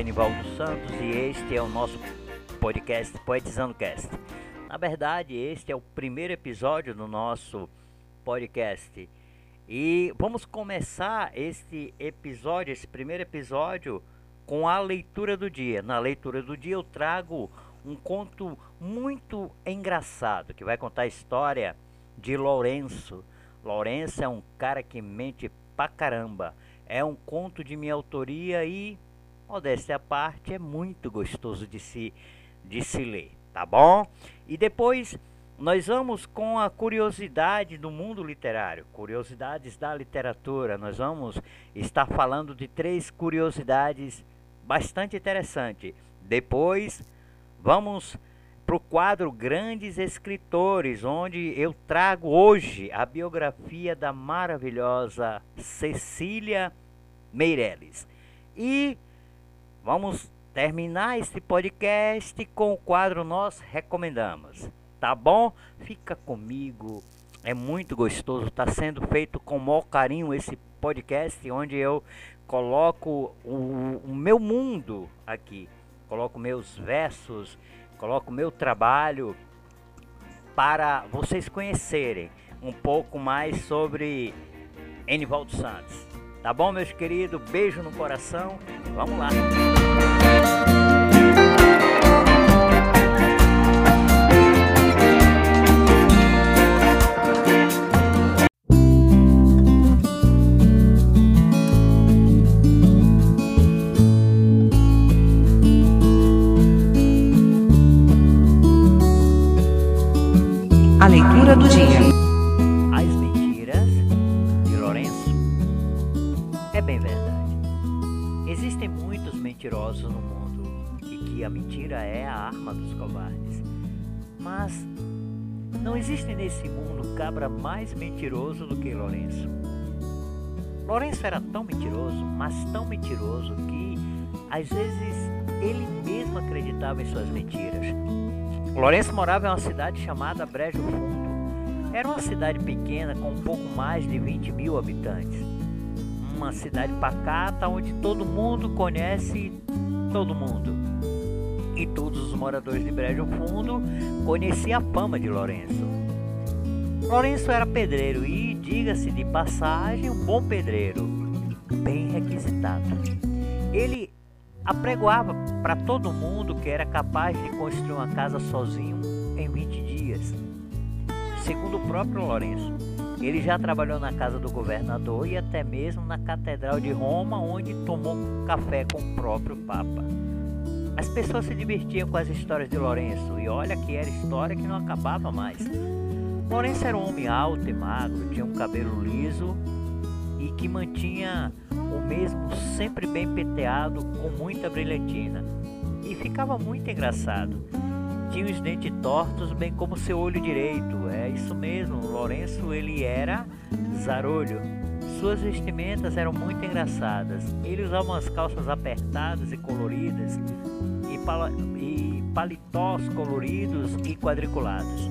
Enivaldo Santos e este é o nosso podcast Poetizando Cast. Na verdade, este é o primeiro episódio do nosso podcast. E vamos começar este episódio, esse primeiro episódio, com a leitura do dia. Na leitura do dia eu trago um conto muito engraçado que vai contar a história de Lourenço. Lourenço é um cara que mente pra caramba. É um conto de minha autoria e, modéstia à parte, é muito gostoso de se, de se ler, tá bom? E depois nós vamos com a curiosidade do mundo literário, curiosidades da literatura. Nós vamos estar falando de três curiosidades bastante interessantes. Depois vamos para o quadro Grandes Escritores, onde eu trago hoje a biografia da maravilhosa Cecília Meirelles. E vamos terminar este podcast com o quadro Nós Recomendamos. Tá bom? Fica comigo. É muito gostoso. Está sendo feito com o maior carinho esse podcast, onde eu coloco o, o meu mundo aqui. Coloco meus versos coloco meu trabalho para vocês conhecerem um pouco mais sobre Enivaldo Santos. Tá bom, meus queridos? Beijo no coração. Vamos lá. leitura do dia. Mentirosos no mundo e que a mentira é a arma dos covardes. Mas não existe nesse mundo cabra mais mentiroso do que Lourenço. Lourenço era tão mentiroso, mas tão mentiroso que às vezes ele mesmo acreditava em suas mentiras. Lourenço morava em uma cidade chamada Brejo Fundo. Era uma cidade pequena com um pouco mais de 20 mil habitantes. Uma cidade pacata onde todo mundo conhece todo mundo. E todos os moradores de Brejo Fundo conheciam a fama de Lourenço. Lourenço era pedreiro e, diga-se de passagem, um bom pedreiro, bem requisitado. Ele apregoava para todo mundo que era capaz de construir uma casa sozinho em 20 dias. Segundo o próprio Lourenço, ele já trabalhou na casa do governador e até mesmo na Catedral de Roma, onde tomou café com o próprio Papa. As pessoas se divertiam com as histórias de Lourenço e olha que era história que não acabava mais. Lourenço era um homem alto e magro, tinha um cabelo liso e que mantinha o mesmo sempre bem peteado com muita brilhantina. E ficava muito engraçado. Tinha os dentes tortos, bem como seu olho direito. É isso mesmo, Lourenço ele era zarolho. Suas vestimentas eram muito engraçadas. Ele usava umas calças apertadas e coloridas e, pala e paletós coloridos e quadriculados.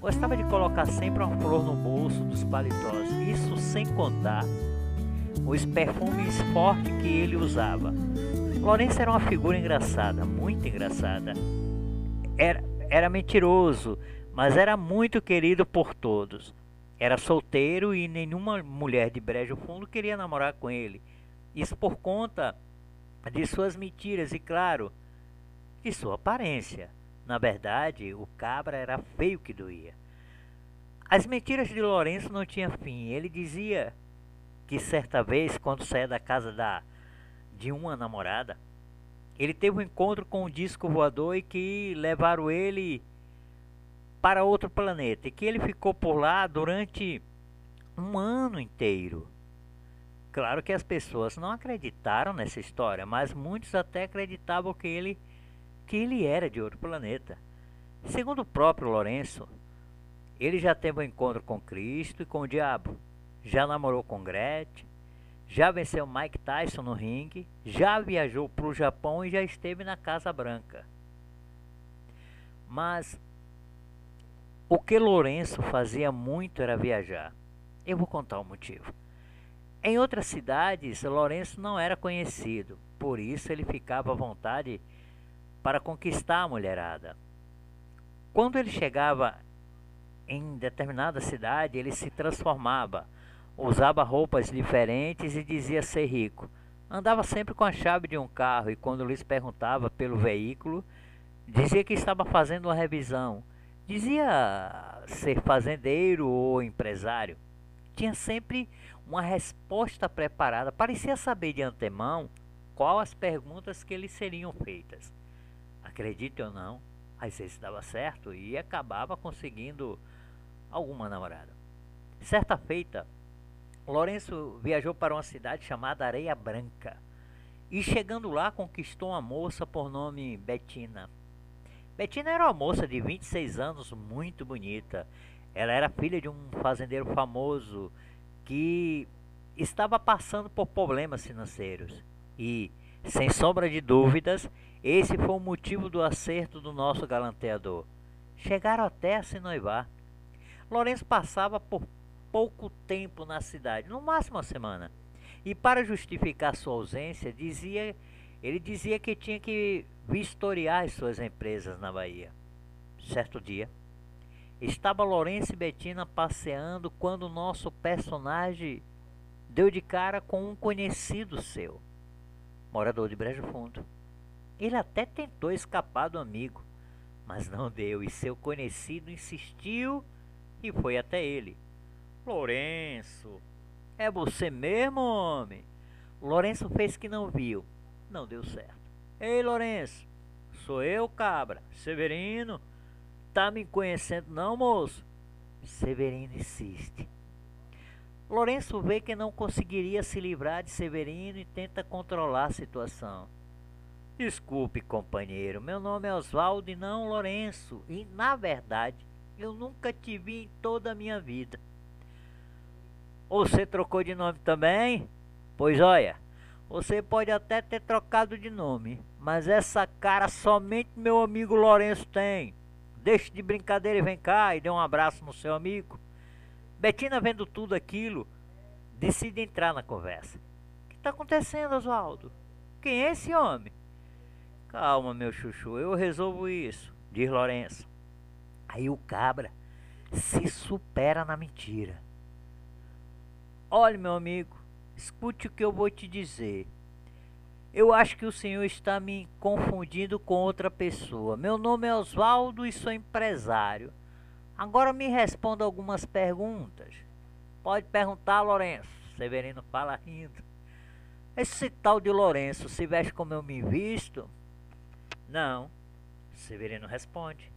Gostava de colocar sempre uma flor no bolso dos paletós, isso sem contar os perfumes fortes que ele usava. Lourenço era uma figura engraçada, muito engraçada. Era, era mentiroso, mas era muito querido por todos. Era solteiro e nenhuma mulher de Brejo Fundo queria namorar com ele. Isso por conta de suas mentiras e, claro, de sua aparência. Na verdade, o cabra era feio que doía. As mentiras de Lourenço não tinham fim. Ele dizia que certa vez, quando saía da casa da, de uma namorada, ele teve um encontro com um disco voador e que levaram ele para outro planeta e que ele ficou por lá durante um ano inteiro. Claro que as pessoas não acreditaram nessa história, mas muitos até acreditavam que ele que ele era de outro planeta. Segundo o próprio Lourenço, ele já teve um encontro com Cristo e com o diabo já namorou com Gretchen, já venceu Mike Tyson no ringue, já viajou para o Japão e já esteve na Casa Branca. Mas o que Lourenço fazia muito era viajar. Eu vou contar o motivo. Em outras cidades, Lourenço não era conhecido, por isso ele ficava à vontade para conquistar a mulherada. Quando ele chegava em determinada cidade, ele se transformava, usava roupas diferentes e dizia ser rico. Andava sempre com a chave de um carro e quando Luiz perguntava pelo veículo, dizia que estava fazendo uma revisão. Dizia ser fazendeiro ou empresário. Tinha sempre uma resposta preparada, parecia saber de antemão qual as perguntas que lhe seriam feitas. Acredite ou não, às vezes dava certo e acabava conseguindo alguma namorada. Certa feita, Lourenço viajou para uma cidade chamada Areia Branca e chegando lá conquistou uma moça por nome Betina. Betina era uma moça de 26 anos, muito bonita. Ela era filha de um fazendeiro famoso que estava passando por problemas financeiros e, sem sombra de dúvidas, esse foi o motivo do acerto do nosso galanteador. Chegaram até a se noivar. Lourenço passava por pouco tempo na cidade, no máximo uma semana. E para justificar sua ausência, dizia, ele dizia que tinha que vistoriar as suas empresas na Bahia. Certo dia, estava Lourenço e Betina passeando quando nosso personagem deu de cara com um conhecido seu, morador de Brejo Fundo. Ele até tentou escapar do amigo, mas não deu, e seu conhecido insistiu e foi até ele. Lourenço, é você mesmo, homem? Lourenço fez que não viu. Não deu certo. Ei, Lourenço, sou eu, cabra. Severino, tá me conhecendo não, moço? Severino insiste. Lourenço vê que não conseguiria se livrar de Severino e tenta controlar a situação. Desculpe, companheiro, meu nome é Oswaldo e não Lourenço, e na verdade eu nunca te vi em toda a minha vida. Você trocou de nome também? Pois olha, você pode até ter trocado de nome, mas essa cara somente meu amigo Lourenço tem. Deixe de brincadeira e vem cá e dê um abraço no seu amigo. Betina, vendo tudo aquilo, decide entrar na conversa. O que está acontecendo, Oswaldo? Quem é esse homem? Calma, meu chuchu, eu resolvo isso, diz Lourenço. Aí o cabra se supera na mentira. Olhe, meu amigo, escute o que eu vou te dizer. Eu acho que o senhor está me confundindo com outra pessoa. Meu nome é Oswaldo e sou empresário. Agora me responda algumas perguntas. Pode perguntar, Lourenço. Severino fala rindo. Esse tal de Lourenço se veste como eu me visto? Não. Severino responde.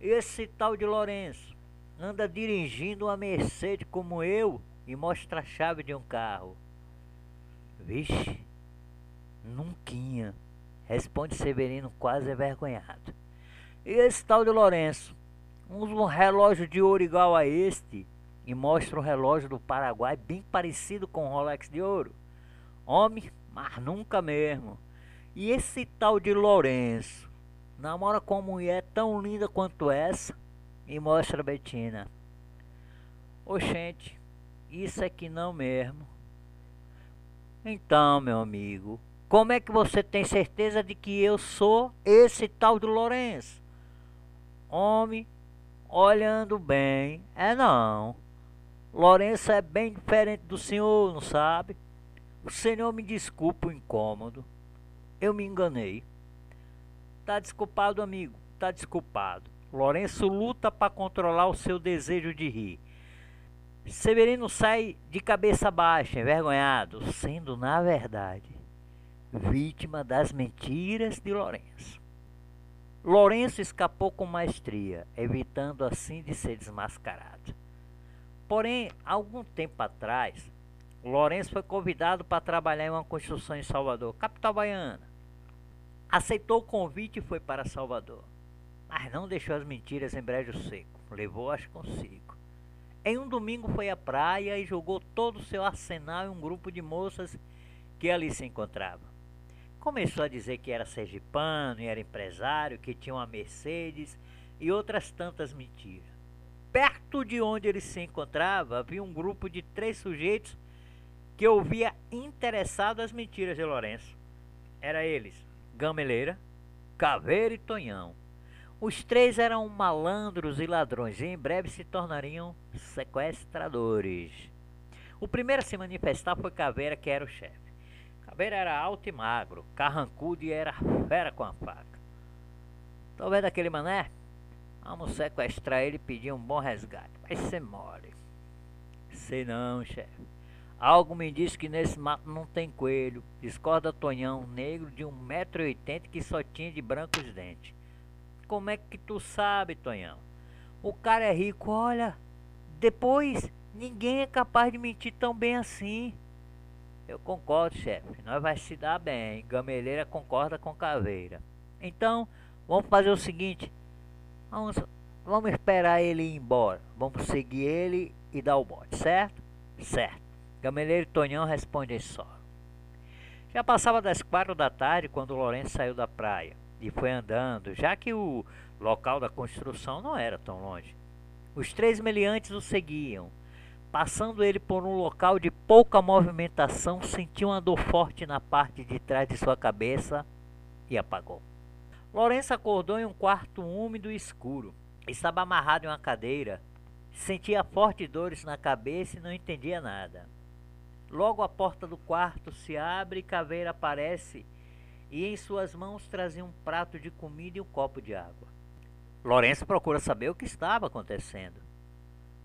Esse tal de Lourenço anda dirigindo uma Mercedes como eu e mostra a chave de um carro. Vixe, nunca. Responde Severino quase envergonhado. E esse tal de Lourenço usa um relógio de ouro igual a este e mostra um relógio do Paraguai bem parecido com um Rolex de ouro. Homem, mas nunca mesmo. E esse tal de Lourenço namora com uma mulher tão linda quanto essa e mostra a Betina. Oxente, isso é que não mesmo. Então, meu amigo, como é que você tem certeza de que eu sou esse tal de Lourenço? Homem, olhando bem, é não. Lourenço é bem diferente do senhor, não sabe? O senhor me desculpa o incômodo. Eu me enganei. Tá desculpado, amigo. Tá desculpado. Lourenço luta para controlar o seu desejo de rir. Severino sai de cabeça baixa, envergonhado, sendo, na verdade, vítima das mentiras de Lourenço. Lourenço escapou com maestria, evitando assim de ser desmascarado. Porém, algum tempo atrás, Lourenço foi convidado para trabalhar em uma construção em Salvador, capital baiana. Aceitou o convite e foi para Salvador, mas não deixou as mentiras em brejo seco, levou-as consigo. Em um domingo foi à praia e jogou todo o seu arsenal em um grupo de moças que ali se encontravam. Começou a dizer que era sergipano e era empresário, que tinha uma Mercedes e outras tantas mentiras. Perto de onde ele se encontrava havia um grupo de três sujeitos que ouvia interessado as mentiras de Lourenço. Era eles, Gameleira, Caveira e Tonhão. Os três eram malandros e ladrões e em breve se tornariam sequestradores. O primeiro a se manifestar foi Caveira, que era o chefe. Caveira era alto e magro, carrancudo e era fera com a faca. Tô vendo aquele mané? Vamos sequestrar ele e pedir um bom resgate. Vai ser mole. Sei não, chefe. Algo me diz que nesse mato não tem coelho. Discorda Tonhão, negro de 1,80m que só tinha de branco os dentes. Como é que tu sabe, Tonhão? O cara é rico, olha. Depois, ninguém é capaz de mentir tão bem assim. Eu concordo, chefe. Nós vai se dar bem. Gameleira concorda com Caveira. Então, vamos fazer o seguinte. Vamos, vamos esperar ele ir embora. Vamos seguir ele e dar o bote, certo? Certo. Gameleiro e Tonhão respondem só. Já passava das quatro da tarde quando Lourenço saiu da praia e foi andando, já que o local da construção não era tão longe. Os três meliantes o seguiam. Passando ele por um local de pouca movimentação, sentiu uma dor forte na parte de trás de sua cabeça e apagou. Lourenço acordou em um quarto úmido e escuro. Estava amarrado em uma cadeira. Sentia fortes dores na cabeça e não entendia nada. Logo a porta do quarto se abre e Caveira aparece e em suas mãos trazia um prato de comida e um copo de água. Lourenço procura saber o que estava acontecendo.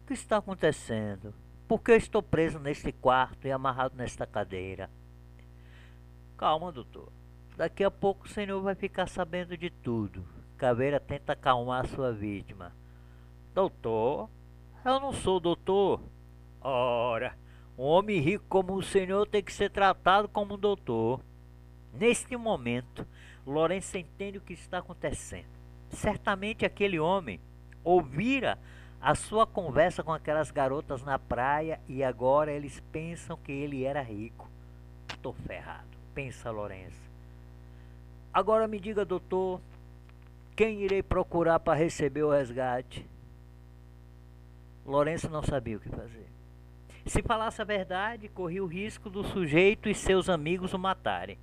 O que está acontecendo? Por que eu estou preso neste quarto e amarrado nesta cadeira? Calma, doutor. Daqui a pouco o senhor vai ficar sabendo de tudo. Caveira tenta acalmar sua vítima. Doutor? Eu não sou doutor. Ora, um homem rico como o senhor tem que ser tratado como um doutor. Neste momento, Lourenço entende o que está acontecendo. Certamente aquele homem ouvira a sua conversa com aquelas garotas na praia e agora eles pensam que ele era rico. Estou ferrado, pensa Lourenço. Agora me diga, doutor, quem irei procurar para receber o resgate? Lourenço não sabia o que fazer. Se falasse a verdade, corria o risco do sujeito e seus amigos o matarem.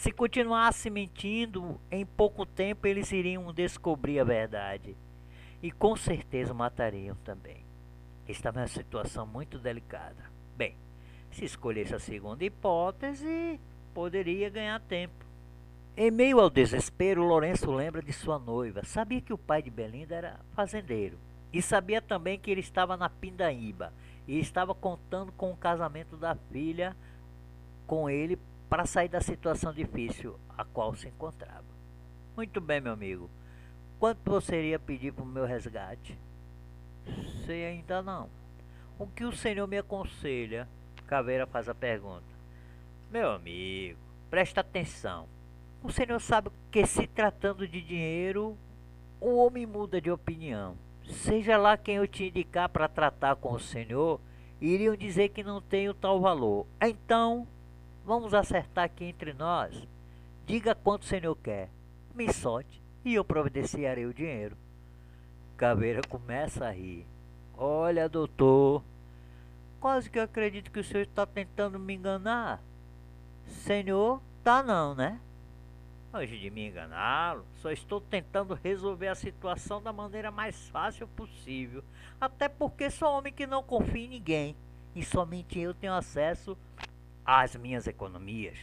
Se continuasse mentindo, em pouco tempo eles iriam descobrir a verdade e com certeza matariam também. Estava em uma situação muito delicada. Bem, se escolhesse a segunda hipótese, poderia ganhar tempo. Em meio ao desespero, Lourenço lembra de sua noiva. Sabia que o pai de Belinda era fazendeiro e sabia também que ele estava na Pindaíba e estava contando com o casamento da filha com ele para sair da situação difícil a qual se encontrava. Muito bem, meu amigo. Quanto você iria pedir para o meu resgate? Sei ainda não. O que o senhor me aconselha? Caveira faz a pergunta. Meu amigo, presta atenção. O senhor sabe que se tratando de dinheiro, o homem muda de opinião. Seja lá quem eu te indicar para tratar com o senhor, iriam dizer que não tenho tal valor. Então, vamos acertar aqui entre nós. Diga quanto o senhor quer. Me solte e eu providenciarei o dinheiro. Caveira começa a rir. Olha, doutor, quase que eu acredito que o senhor está tentando me enganar. Senhor, tá não, né? Longe de me enganá-lo, só estou tentando resolver a situação da maneira mais fácil possível. Até porque sou homem que não confia em ninguém. E somente eu tenho acesso às minhas economias.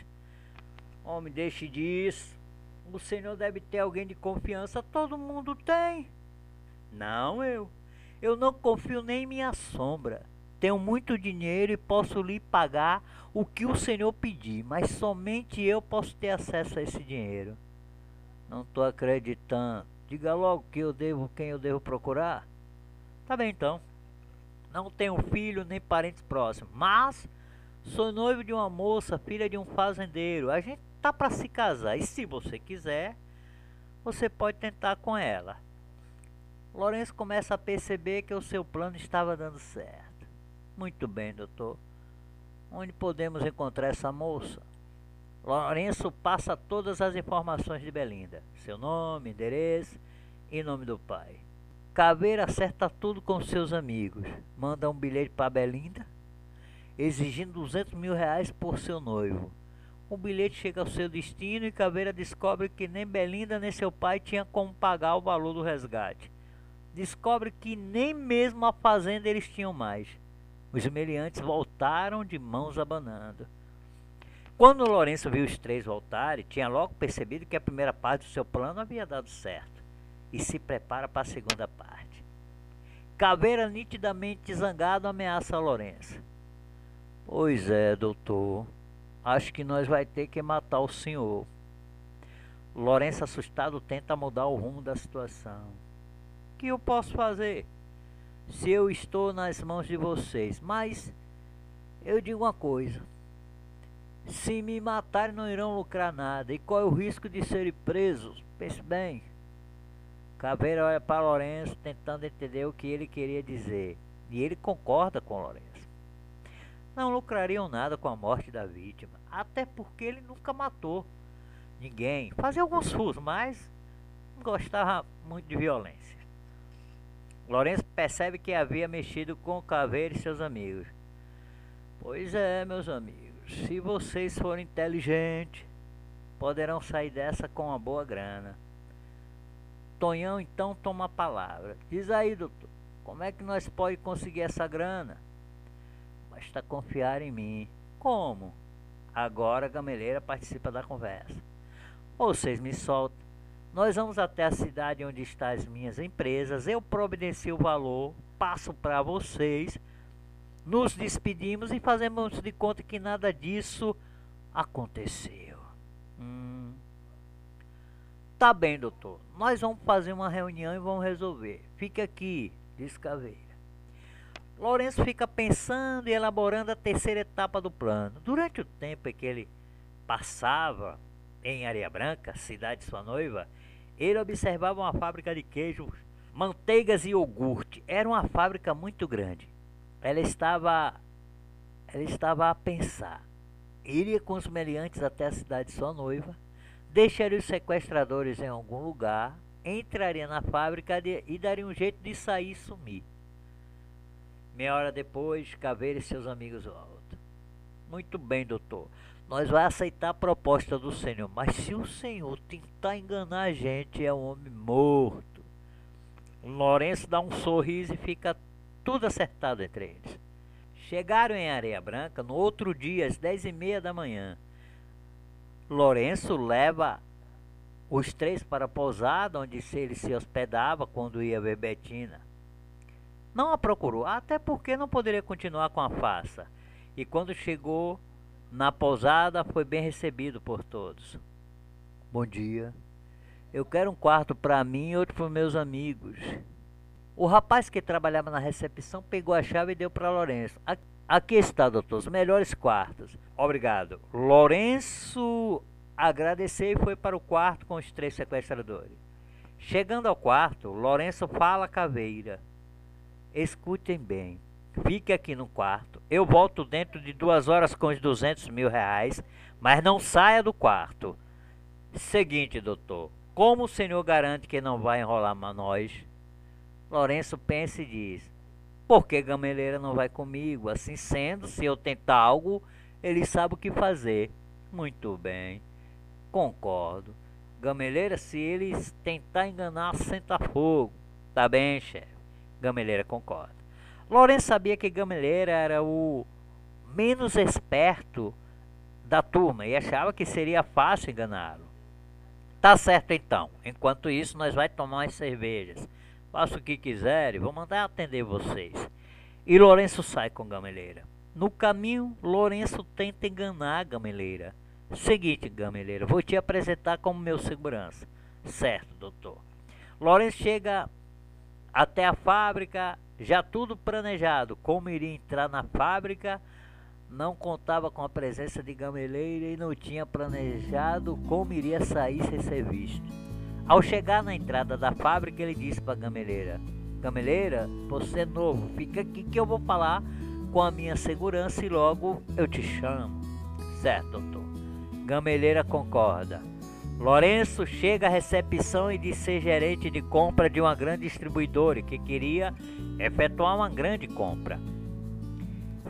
Homem, deixe disso. O senhor deve ter alguém de confiança. Todo mundo tem. Não eu. Eu não confio nem em minha sombra. Tenho muito dinheiro e posso lhe pagar o que o Senhor pedir, mas somente eu posso ter acesso a esse dinheiro. Não estou acreditando. Diga logo que eu devo quem eu devo procurar. Tá bem então. Não tenho filho nem parentes próximos, mas sou noivo de uma moça, filha de um fazendeiro. A gente tá para se casar e se você quiser, você pode tentar com ela. Lourenço começa a perceber que o seu plano estava dando certo. Muito bem, doutor. Onde podemos encontrar essa moça? Lourenço passa todas as informações de Belinda: seu nome, endereço e nome do pai. Caveira acerta tudo com seus amigos. Manda um bilhete para Belinda exigindo 200 mil reais por seu noivo. O bilhete chega ao seu destino e Caveira descobre que nem Belinda nem seu pai tinham como pagar o valor do resgate. Descobre que nem mesmo a fazenda eles tinham mais. Os meliantes voltaram de mãos abanando. Quando Lourenço viu os três voltarem, tinha logo percebido que a primeira parte do seu plano havia dado certo e se prepara para a segunda parte. Caveira, nitidamente zangado, ameaça Lourenço. Pois é, doutor. Acho que nós vai ter que matar o senhor. Lourenço, assustado, tenta mudar o rumo da situação. O que eu posso fazer? Se eu estou nas mãos de vocês. Mas eu digo uma coisa. Se me matarem, não irão lucrar nada. E qual é o risco de serem presos? Pense bem. Caveira olha para Lourenço, tentando entender o que ele queria dizer. E ele concorda com Lourenço não lucrariam nada com a morte da vítima, até porque ele nunca matou ninguém. Fazia alguns fusos, mas não gostava muito de violência. Lourenço percebe que havia mexido com Caveira e seus amigos. Pois é, meus amigos, se vocês forem inteligentes, poderão sair dessa com uma boa grana. Tonhão então toma a palavra. Diz aí, doutor, como é que nós podemos conseguir essa grana? Basta confiar em mim. Como? Agora a gameleira participa da conversa. Vocês me soltam. Nós vamos até a cidade onde estão as minhas empresas. Eu providencio o valor, passo para vocês. Nos despedimos e fazemos de conta que nada disso aconteceu. Hum. Tá bem, doutor. Nós vamos fazer uma reunião e vamos resolver. Fique aqui, diz Caveira. Lourenço fica pensando e elaborando a terceira etapa do plano. Durante o tempo em que ele passava em Areia Branca, cidade de sua noiva, ele observava uma fábrica de queijos, manteigas e iogurte. Era uma fábrica muito grande. Ela estava, ela estava a pensar. Iria com os meliantes até a cidade de sua noiva, deixaria os sequestradores em algum lugar, entraria na fábrica e daria um jeito de sair e sumir. Meia hora depois, Caveira e seus amigos voltam. Muito bem, doutor. Nós vamos aceitar a proposta do Senhor, mas se o Senhor tentar enganar a gente, é um homem morto. O Lourenço dá um sorriso e fica tudo acertado entre eles. Chegaram em Areia Branca no outro dia, às dez e meia da manhã. Lourenço leva os três para a pousada onde ele se hospedava quando ia ver Betina não a procurou, até porque não poderia continuar com a farsa. E quando chegou na pousada, foi bem recebido por todos. Bom dia. Eu quero um quarto para mim e outro para meus amigos. O rapaz que trabalhava na recepção pegou a chave e deu para Lourenço. Aqui está, doutor, os melhores quartos. Obrigado. Lourenço agradeceu e foi para o quarto com os três sequestradores. Chegando ao quarto, Lourenço fala a caveira. Escutem bem. Fique aqui no quarto. Eu volto dentro de duas horas com os 200 mil reais, mas não saia do quarto. Seguinte, doutor. Como o senhor garante que não vai enrolar nós? Lourenço pensa e diz: Por que Gameleira não vai comigo? Assim sendo, se eu tentar algo, ele sabe o que fazer. Muito bem. Concordo. Gameleira, se eles tentar enganar, senta fogo. Tá bem, chefe. Gameleira concorda. Lourenço sabia que Gameleira era o menos esperto da turma e achava que seria fácil enganá-lo. Tá certo então. Enquanto isso, nós vai tomar umas cervejas. Faça o que quiserem, vou mandar atender vocês. E Lourenço sai com Gameleira. No caminho, Lourenço tenta enganar Gameleira. Seguinte, Gameleira, vou te apresentar como meu segurança. Certo, doutor. Lourenço chega até a fábrica, já tudo planejado. Como iria entrar na fábrica, não contava com a presença de Gameleira e não tinha planejado como iria sair sem ser visto. Ao chegar na entrada da fábrica, ele disse para Gameleira: Gameleira, você é novo, fica aqui que eu vou falar com a minha segurança e logo eu te chamo. Certo, doutor. Gameleira concorda. Lourenço chega à recepção e diz ser gerente de compra de uma grande distribuidora que queria efetuar uma grande compra.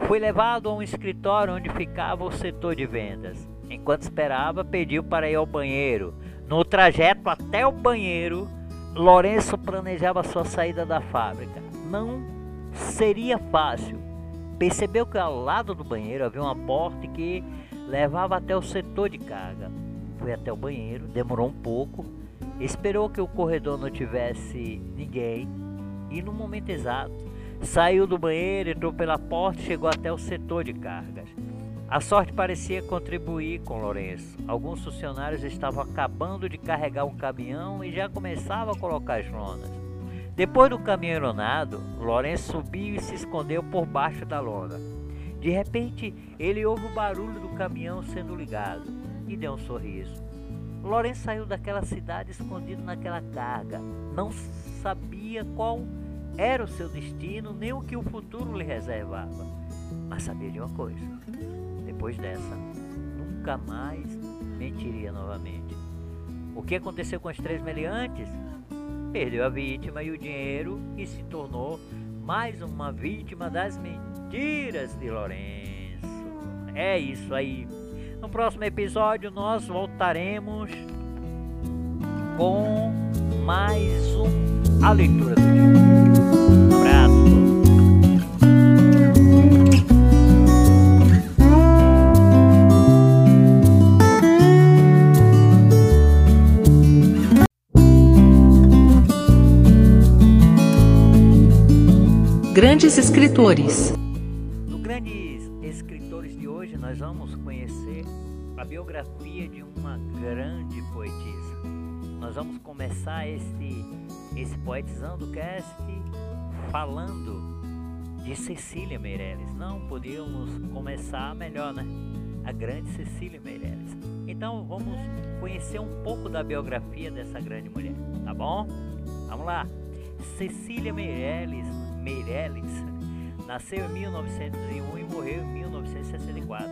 Foi levado a um escritório onde ficava o setor de vendas. Enquanto esperava, pediu para ir ao banheiro. No trajeto até o banheiro, Lourenço planejava sua saída da fábrica. Não seria fácil. Percebeu que ao lado do banheiro havia uma porta que levava até o setor de carga. Foi até o banheiro, demorou um pouco, esperou que o corredor não tivesse ninguém e no momento exato saiu do banheiro, entrou pela porta e chegou até o setor de cargas. A sorte parecia contribuir com Lourenço. Alguns funcionários estavam acabando de carregar um caminhão e já começavam a colocar as lonas. Depois do caminhão ironado, Lourenço subiu e se escondeu por baixo da lona. De repente, ele ouve o barulho do caminhão sendo ligado e deu um sorriso. Lourenço saiu daquela cidade escondido naquela carga. Não sabia qual era o seu destino nem o que o futuro lhe reservava. Mas sabia de uma coisa: depois dessa, nunca mais mentiria novamente. O que aconteceu com os três meliantes? Perdeu a vítima e o dinheiro e se tornou mais uma vítima das mentiras de Lourenço. É isso aí. No próximo episódio nós voltaremos com mais um A Leitura do Dia. Abraço. Grandes Escritores. Começar esse, Poetizando Cast falando de Cecília Meirelles. Não podíamos começar melhor, né? A grande Cecília Meirelles. Então vamos conhecer um pouco da biografia dessa grande mulher, tá bom? Vamos lá. Cecília Meirelles Meirelles nasceu em 1901 e morreu em 1964.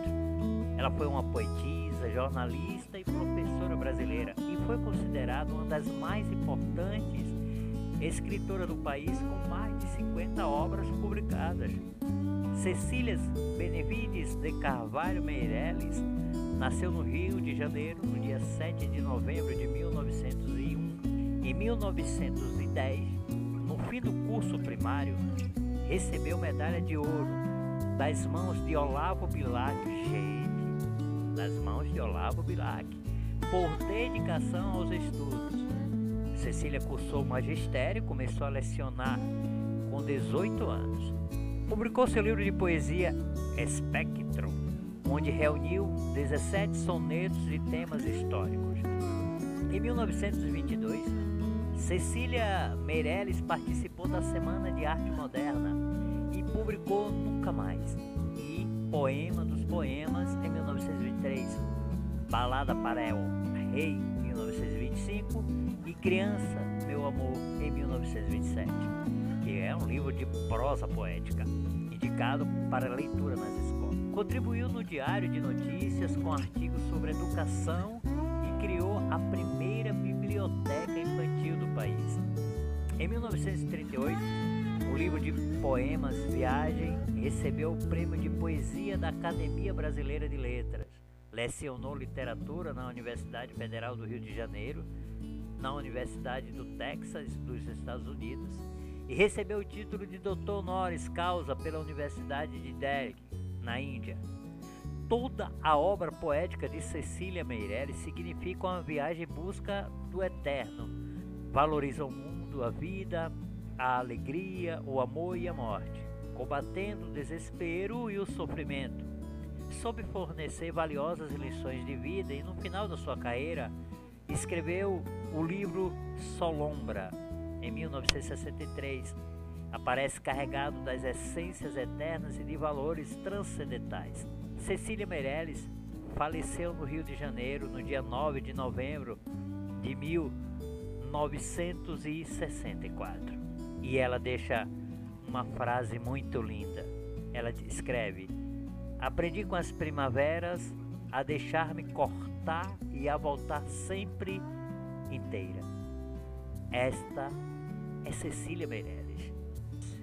Ela foi uma poetisa, jornalista e professora brasileira foi considerada uma das mais importantes escritoras do país com mais de 50 obras publicadas. Cecília Benevides de Carvalho Meirelles nasceu no Rio de Janeiro no dia 7 de novembro de 1901. Em 1910, no fim do curso primário, recebeu medalha de ouro das mãos de Olavo Bilac, gente, das mãos de Olavo Bilac, por dedicação aos estudos. Cecília cursou magistério e começou a lecionar com 18 anos. Publicou seu livro de poesia Espectro, onde reuniu 17 sonetos e temas históricos. Em 1922, Cecília Meirelles participou da Semana de Arte Moderna e publicou Nunca Mais e Poema dos Poemas em 1923, Balada para El Rei em 1925 e Criança, Meu Amor em 1927, que é um livro de prosa poética indicado para leitura nas escolas. Contribuiu no Diário de Notícias com artigos sobre educação e criou a primeira biblioteca infantil do país. Em 1938, o livro de poemas Viagem recebeu o prêmio de poesia da Academia Brasileira de Letras. Lecionou literatura na Universidade Federal do Rio de Janeiro, na Universidade do Texas, dos Estados Unidos, e recebeu o título de doutor honoris causa pela Universidade de Delhi, na Índia. Toda a obra poética de Cecília Meirelles significa uma viagem em busca do eterno. Valoriza o mundo, a vida, a alegria, o amor e a morte, combatendo o desespero e o sofrimento. Soube fornecer valiosas lições de vida e no final da sua carreira escreveu o livro Solombra, em 1963. Aparece carregado das essências eternas e de valores transcendentais. Cecília Meirelles faleceu no Rio de Janeiro no dia 9 de novembro de 1964. E ela deixa uma frase muito linda. Ela escreve: Aprendi com as primaveras a deixar-me cortar e a voltar sempre inteira. Esta é Cecília Meirelles.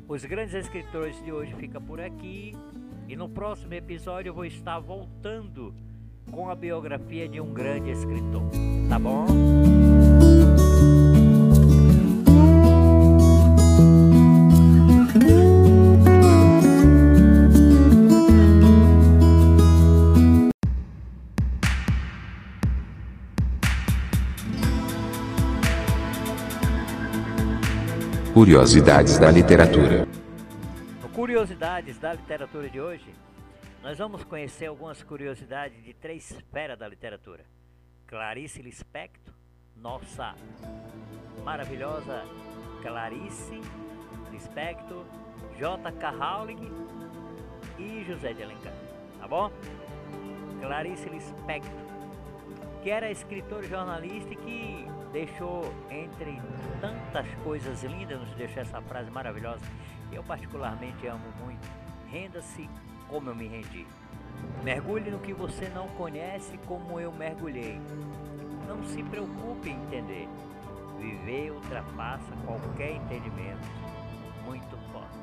Os grandes escritores de hoje ficam por aqui. E no próximo episódio eu vou estar voltando com a biografia de um grande escritor. Tá bom? Curiosidades da literatura. No Curiosidades da literatura de hoje, nós vamos conhecer algumas curiosidades de três esferas da literatura. Clarice Lispector, nossa maravilhosa Clarice Lispector, J.K. Rowling e José de Alencar, tá bom? Clarice Lispector, que era escritor e jornalista e que deixou entre tantas coisas lindas, nos deixou essa frase maravilhosa, que eu particularmente amo muito. Renda-se como eu me rendi. Mergulhe no que você não conhece como eu mergulhei. Não se preocupe em entender. Viver ultrapassa qualquer entendimento. Muito forte.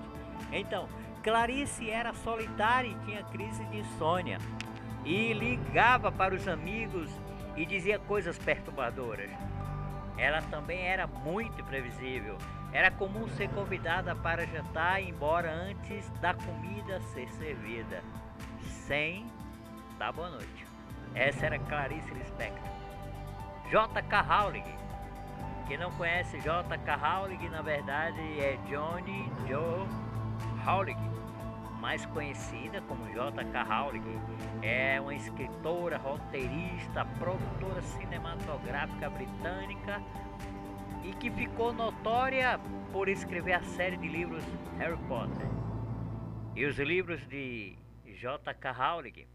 Então, Clarice era solitária e tinha crise de insônia. E ligava para os amigos e dizia coisas perturbadoras. Ela também era muito imprevisível. Era comum ser convidada para jantar e embora antes da comida ser servida, sem dar boa noite. Essa era Clarice Lispector. J.K. Rowling. Quem não conhece J.K. Rowling, na verdade é Johnny Joe Rowling, mais conhecida como J.K. Rowling. É uma escritora, roteirista, produtora cinematográfica britânica e que ficou notória por escrever a série de livros Harry Potter. E os livros de J.K. Rowling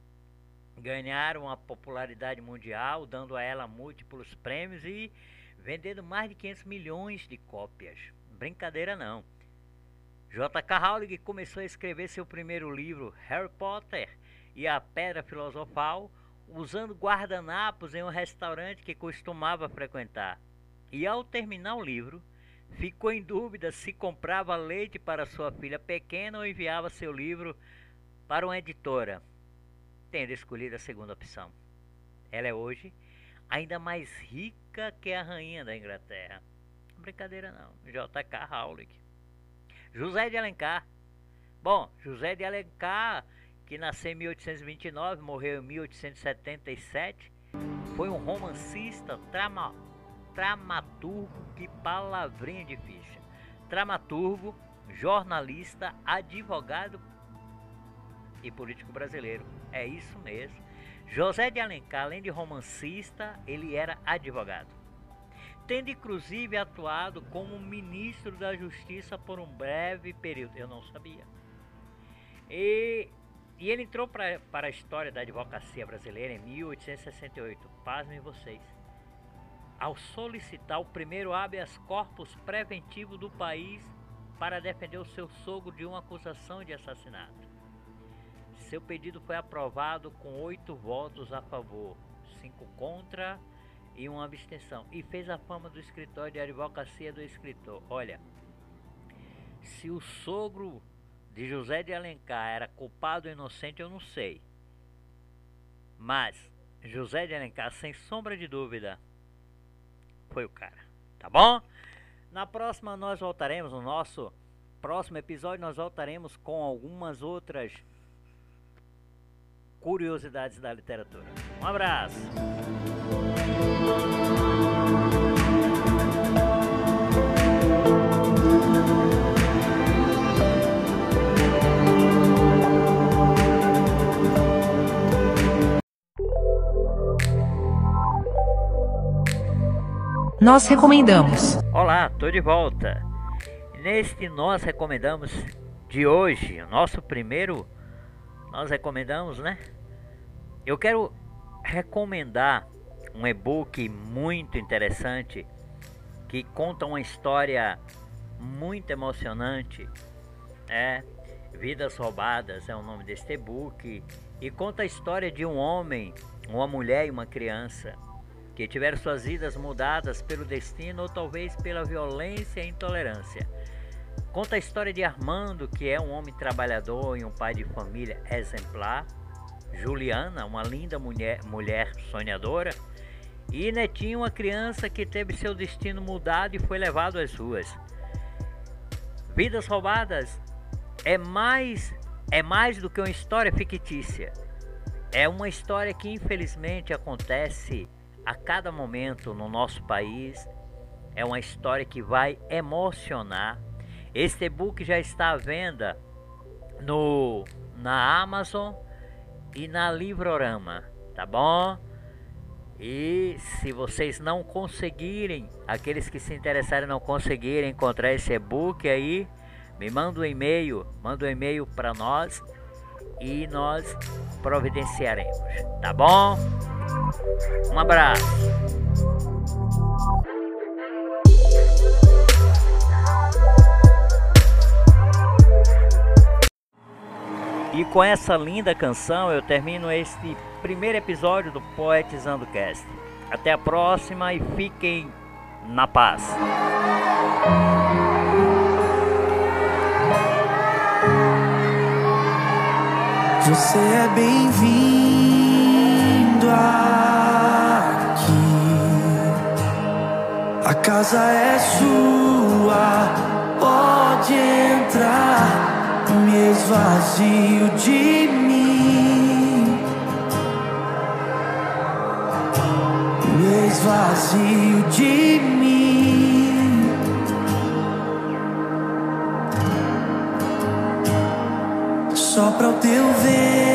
ganharam uma popularidade mundial, dando a ela múltiplos prêmios e vendendo mais de 500 milhões de cópias. Brincadeira não. J.K. Rowling começou a escrever seu primeiro livro, Harry Potter e a Pedra Filosofal, usando guardanapos em um restaurante que costumava frequentar. E ao terminar o livro, ficou em dúvida se comprava leite para sua filha pequena ou enviava seu livro para uma editora, tendo escolhido a segunda opção. Ela é hoje ainda mais rica que a rainha da Inglaterra. Brincadeira não, J.K. Rowling. José de Alencar. Bom, José de Alencar, que nasceu em 1829, morreu em 1877, foi um romancista, trama, dramaturgo, que palavrinha difícil. Dramaturgo, jornalista, advogado e político brasileiro. É isso mesmo. José de Alencar, além de romancista, ele era advogado tendo inclusive atuado como ministro da Justiça por um breve período. Eu não sabia. E, e ele entrou pra, para a história da advocacia brasileira em 1868. Pasmem vocês. Ao solicitar o primeiro habeas corpus preventivo do país para defender o seu sogro de uma acusação de assassinato. Seu pedido foi aprovado com oito votos a favor, cinco contra e uma abstenção. E fez a fama do escritório de advocacia do escritor. Olha, se o sogro de José de Alencar era culpado ou inocente, eu não sei. Mas José de Alencar, sem sombra de dúvida, foi o cara. Tá bom? Na próxima nós voltaremos, no nosso próximo episódio, nós voltaremos com algumas outras curiosidades da literatura. Um abraço! Nós recomendamos. Olá, tô de volta. Neste nós recomendamos de hoje, o nosso primeiro nós recomendamos, né? Eu quero recomendar um e-book muito interessante que conta uma história muito emocionante. É Vidas Roubadas é o nome deste e-book e conta a história de um homem, uma mulher e uma criança que tiveram suas vidas mudadas pelo destino ou talvez pela violência e intolerância. Conta a história de Armando, que é um homem trabalhador e um pai de família exemplar. Juliana, uma linda mulher, mulher sonhadora. E Netinho, uma criança que teve seu destino mudado e foi levado às ruas. Vidas roubadas é mais é mais do que uma história fictícia. É uma história que infelizmente acontece a cada momento no nosso país. É uma história que vai emocionar. Este e-book já está à venda no na Amazon e na Livrorama, tá bom? E se vocês não conseguirem, aqueles que se interessarem não conseguirem encontrar esse e-book aí, me manda um e-mail, manda um e-mail para nós e nós providenciaremos, tá bom? Um abraço. E com essa linda canção eu termino este primeiro episódio do Poetizando Cast. Até a próxima e fiquem na paz. Você é bem-vindo aqui. A casa é sua, pode entrar. Me esvazio de mim. Me esvazio de mim. Sopra o teu vento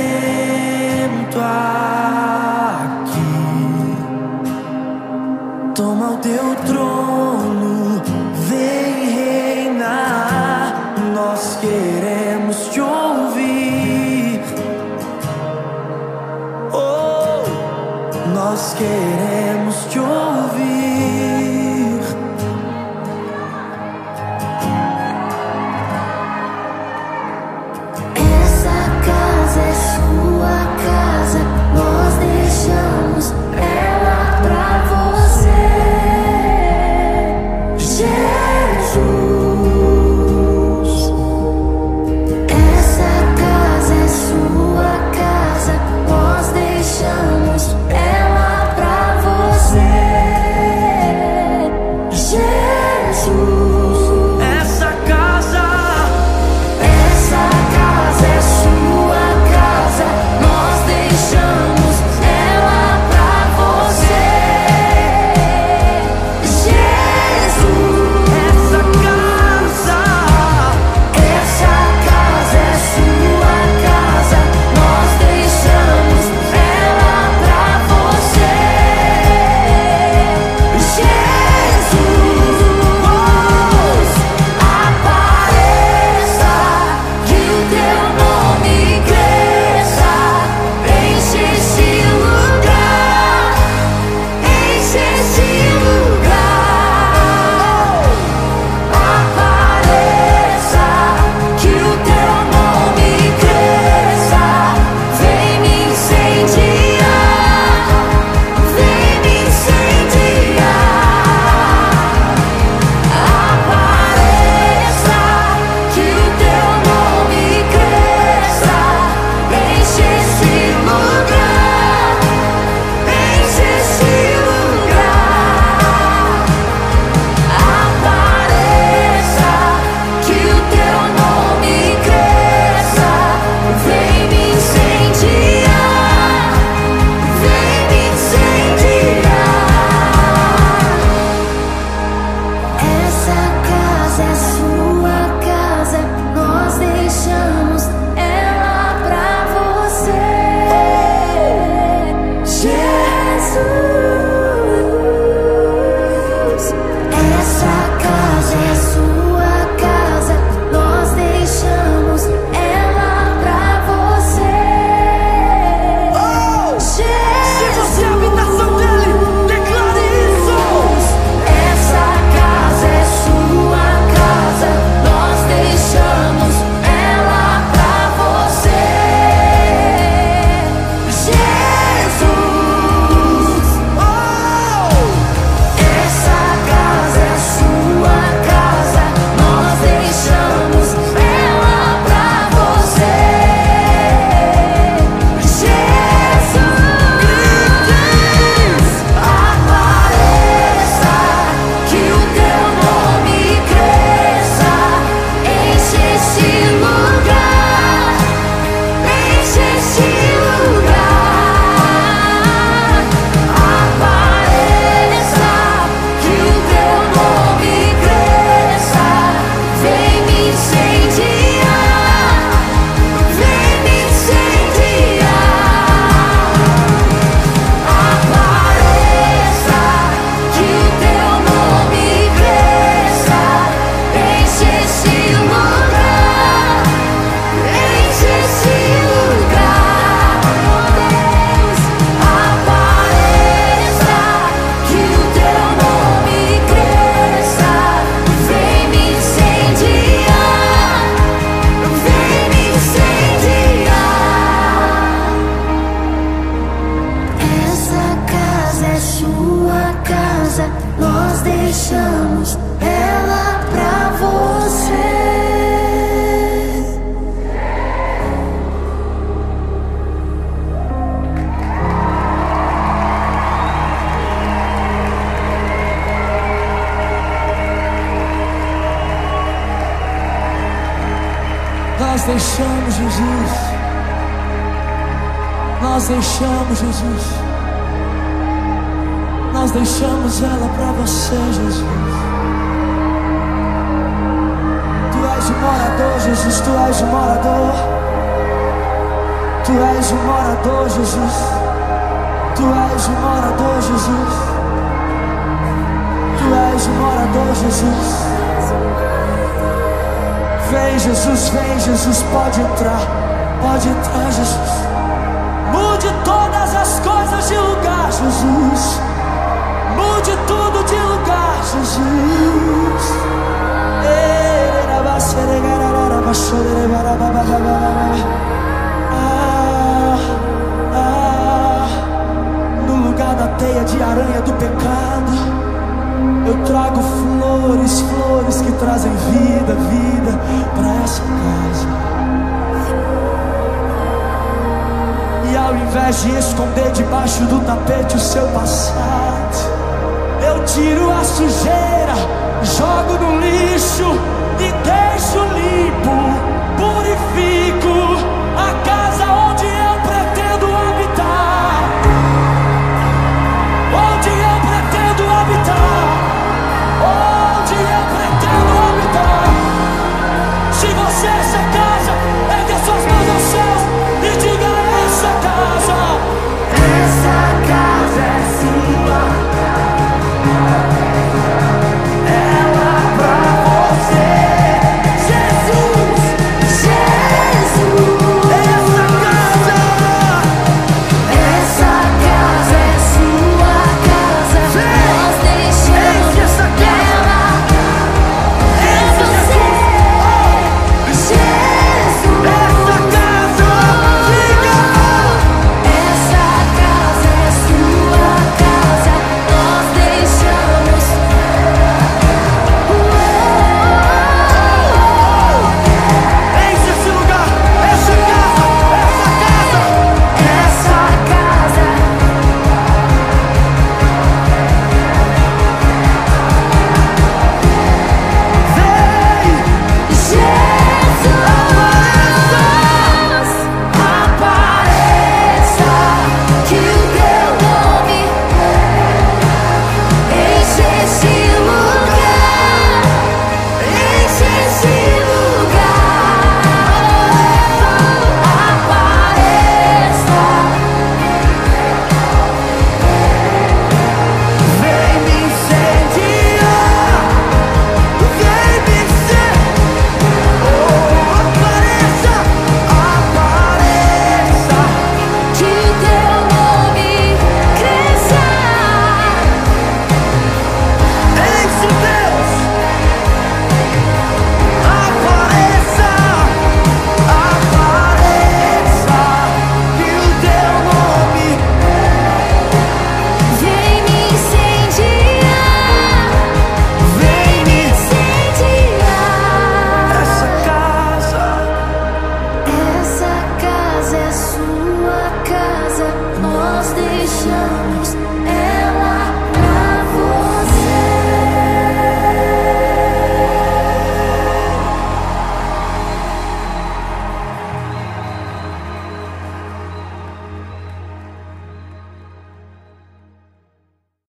Nós deixamos ela pra você, Jesus. Tu és o morador, Jesus. Tu és o morador. Tu és o morador, Jesus. Tu és o morador, Jesus. Tu és o morador, Jesus. Vem, Jesus, vem, Jesus, pode entrar, pode entrar, Jesus. Mude todas as coisas de lugar, Jesus. Mude tudo de lugar, Jesus. Ah, ah, no lugar da teia de aranha do pecado, eu trago flores, flores que trazem vida, vida para essa casa. E ao invés de esconder debaixo do tapete o seu passado, tiro a sujeira, jogo no lixo e deixo limpo,